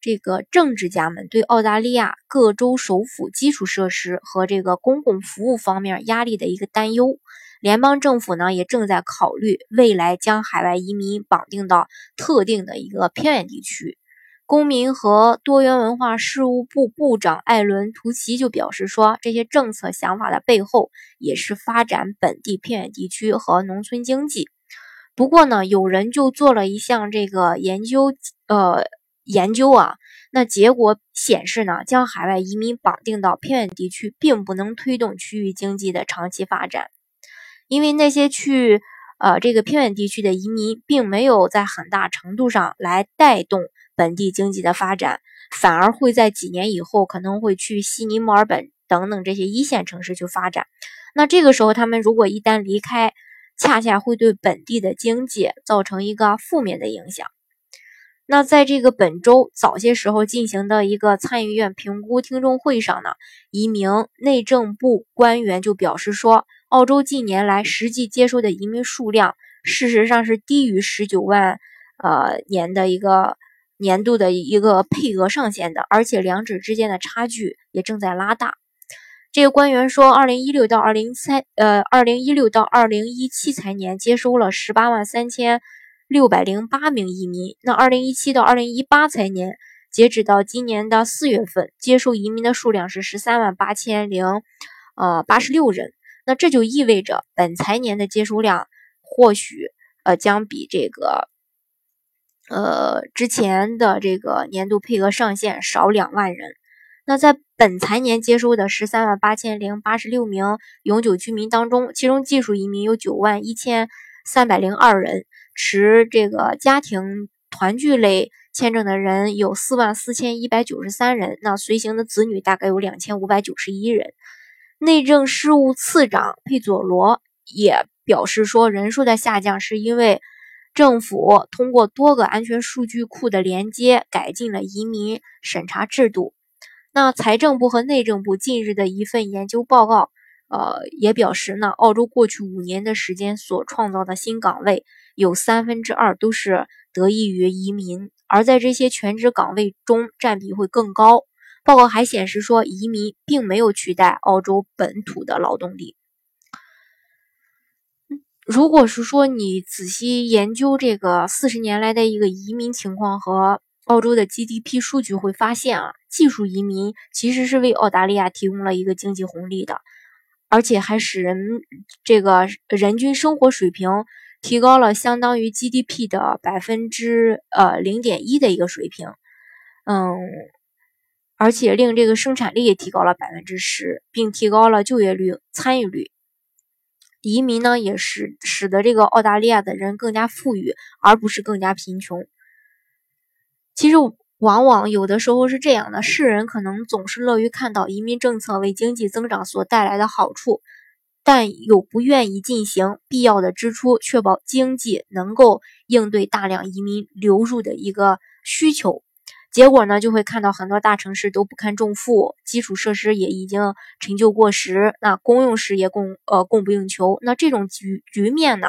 这个政治家们对澳大利亚各州首府基础设施和这个公共服务方面压力的一个担忧，联邦政府呢也正在考虑未来将海外移民绑定到特定的一个偏远地区。公民和多元文化事务部部长艾伦·图奇就表示说，这些政策想法的背后也是发展本地偏远地区和农村经济。不过呢，有人就做了一项这个研究，呃。研究啊，那结果显示呢，将海外移民绑定到偏远地区，并不能推动区域经济的长期发展，因为那些去呃这个偏远地区的移民，并没有在很大程度上来带动本地经济的发展，反而会在几年以后可能会去悉尼、墨尔本等等这些一线城市去发展。那这个时候，他们如果一旦离开，恰恰会对本地的经济造成一个负面的影响。那在这个本周早些时候进行的一个参议院评估听证会上呢，一名内政部官员就表示说，澳洲近年来实际接收的移民数量，事实上是低于十九万呃年的一个年度的一个配额上限的，而且两者之间的差距也正在拉大。这个官员说，二零一六到二零三呃二零一六到二零一七财年接收了十八万三千。六百零八名移民。那二零一七到二零一八财年，截止到今年的四月份，接受移民的数量是十三万八千零呃八十六人。那这就意味着本财年的接收量或许呃将比这个呃之前的这个年度配额上限少两万人。那在本财年接收的十三万八千零八十六名永久居民当中，其中技术移民有九万一千三百零二人。持这个家庭团聚类签证的人有四万四千一百九十三人，那随行的子女大概有两千五百九十一人。内政事务次长佩佐罗也表示说，人数的下降是因为政府通过多个安全数据库的连接，改进了移民审查制度。那财政部和内政部近日的一份研究报告，呃，也表示呢，澳洲过去五年的时间所创造的新岗位。有三分之二都是得益于移民，而在这些全职岗位中占比会更高。报告还显示说，移民并没有取代澳洲本土的劳动力。如果是说你仔细研究这个四十年来的一个移民情况和澳洲的 GDP 数据，会发现啊，技术移民其实是为澳大利亚提供了一个经济红利的，而且还使人这个人均生活水平。提高了相当于 GDP 的百分之呃零点一的一个水平，嗯，而且令这个生产力也提高了百分之十，并提高了就业率、参与率。移民呢，也是使得这个澳大利亚的人更加富裕，而不是更加贫穷。其实，往往有的时候是这样的，世人可能总是乐于看到移民政策为经济增长所带来的好处。但又不愿意进行必要的支出，确保经济能够应对大量移民流入的一个需求。结果呢，就会看到很多大城市都不堪重负，基础设施也已经陈旧过时，那公用事业供呃供不应求。那这种局局面呢，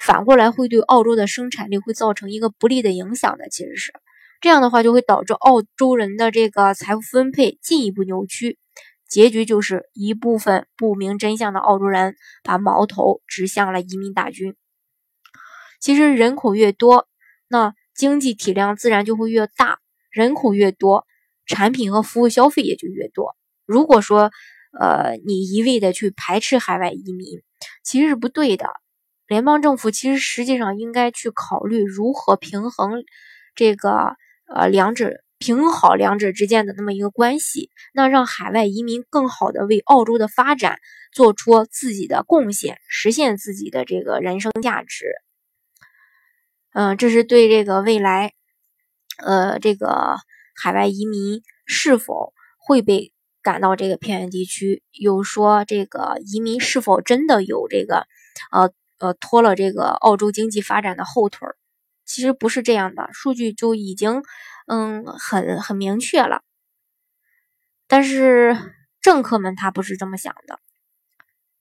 反过来会对澳洲的生产力会造成一个不利的影响的。其实是这样的话，就会导致澳洲人的这个财富分配进一步扭曲。结局就是一部分不明真相的澳洲人把矛头指向了移民大军。其实人口越多，那经济体量自然就会越大。人口越多，产品和服务消费也就越多。如果说，呃，你一味的去排斥海外移民，其实是不对的。联邦政府其实实际上应该去考虑如何平衡这个呃两者。平衡好两者之间的那么一个关系，那让海外移民更好的为澳洲的发展做出自己的贡献，实现自己的这个人生价值。嗯，这是对这个未来，呃，这个海外移民是否会被赶到这个偏远地区，又说这个移民是否真的有这个呃呃拖了这个澳洲经济发展的后腿儿？其实不是这样的，数据就已经嗯很很明确了。但是政客们他不是这么想的。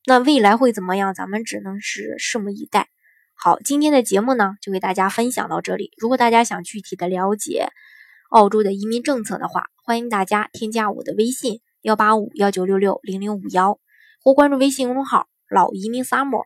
那未来会怎么样？咱们只能是拭目以待。好，今天的节目呢，就给大家分享到这里。如果大家想具体的了解澳洲的移民政策的话，欢迎大家添加我的微信幺八五幺九六六零零五幺，或关注微信公众号“老移民 summer”，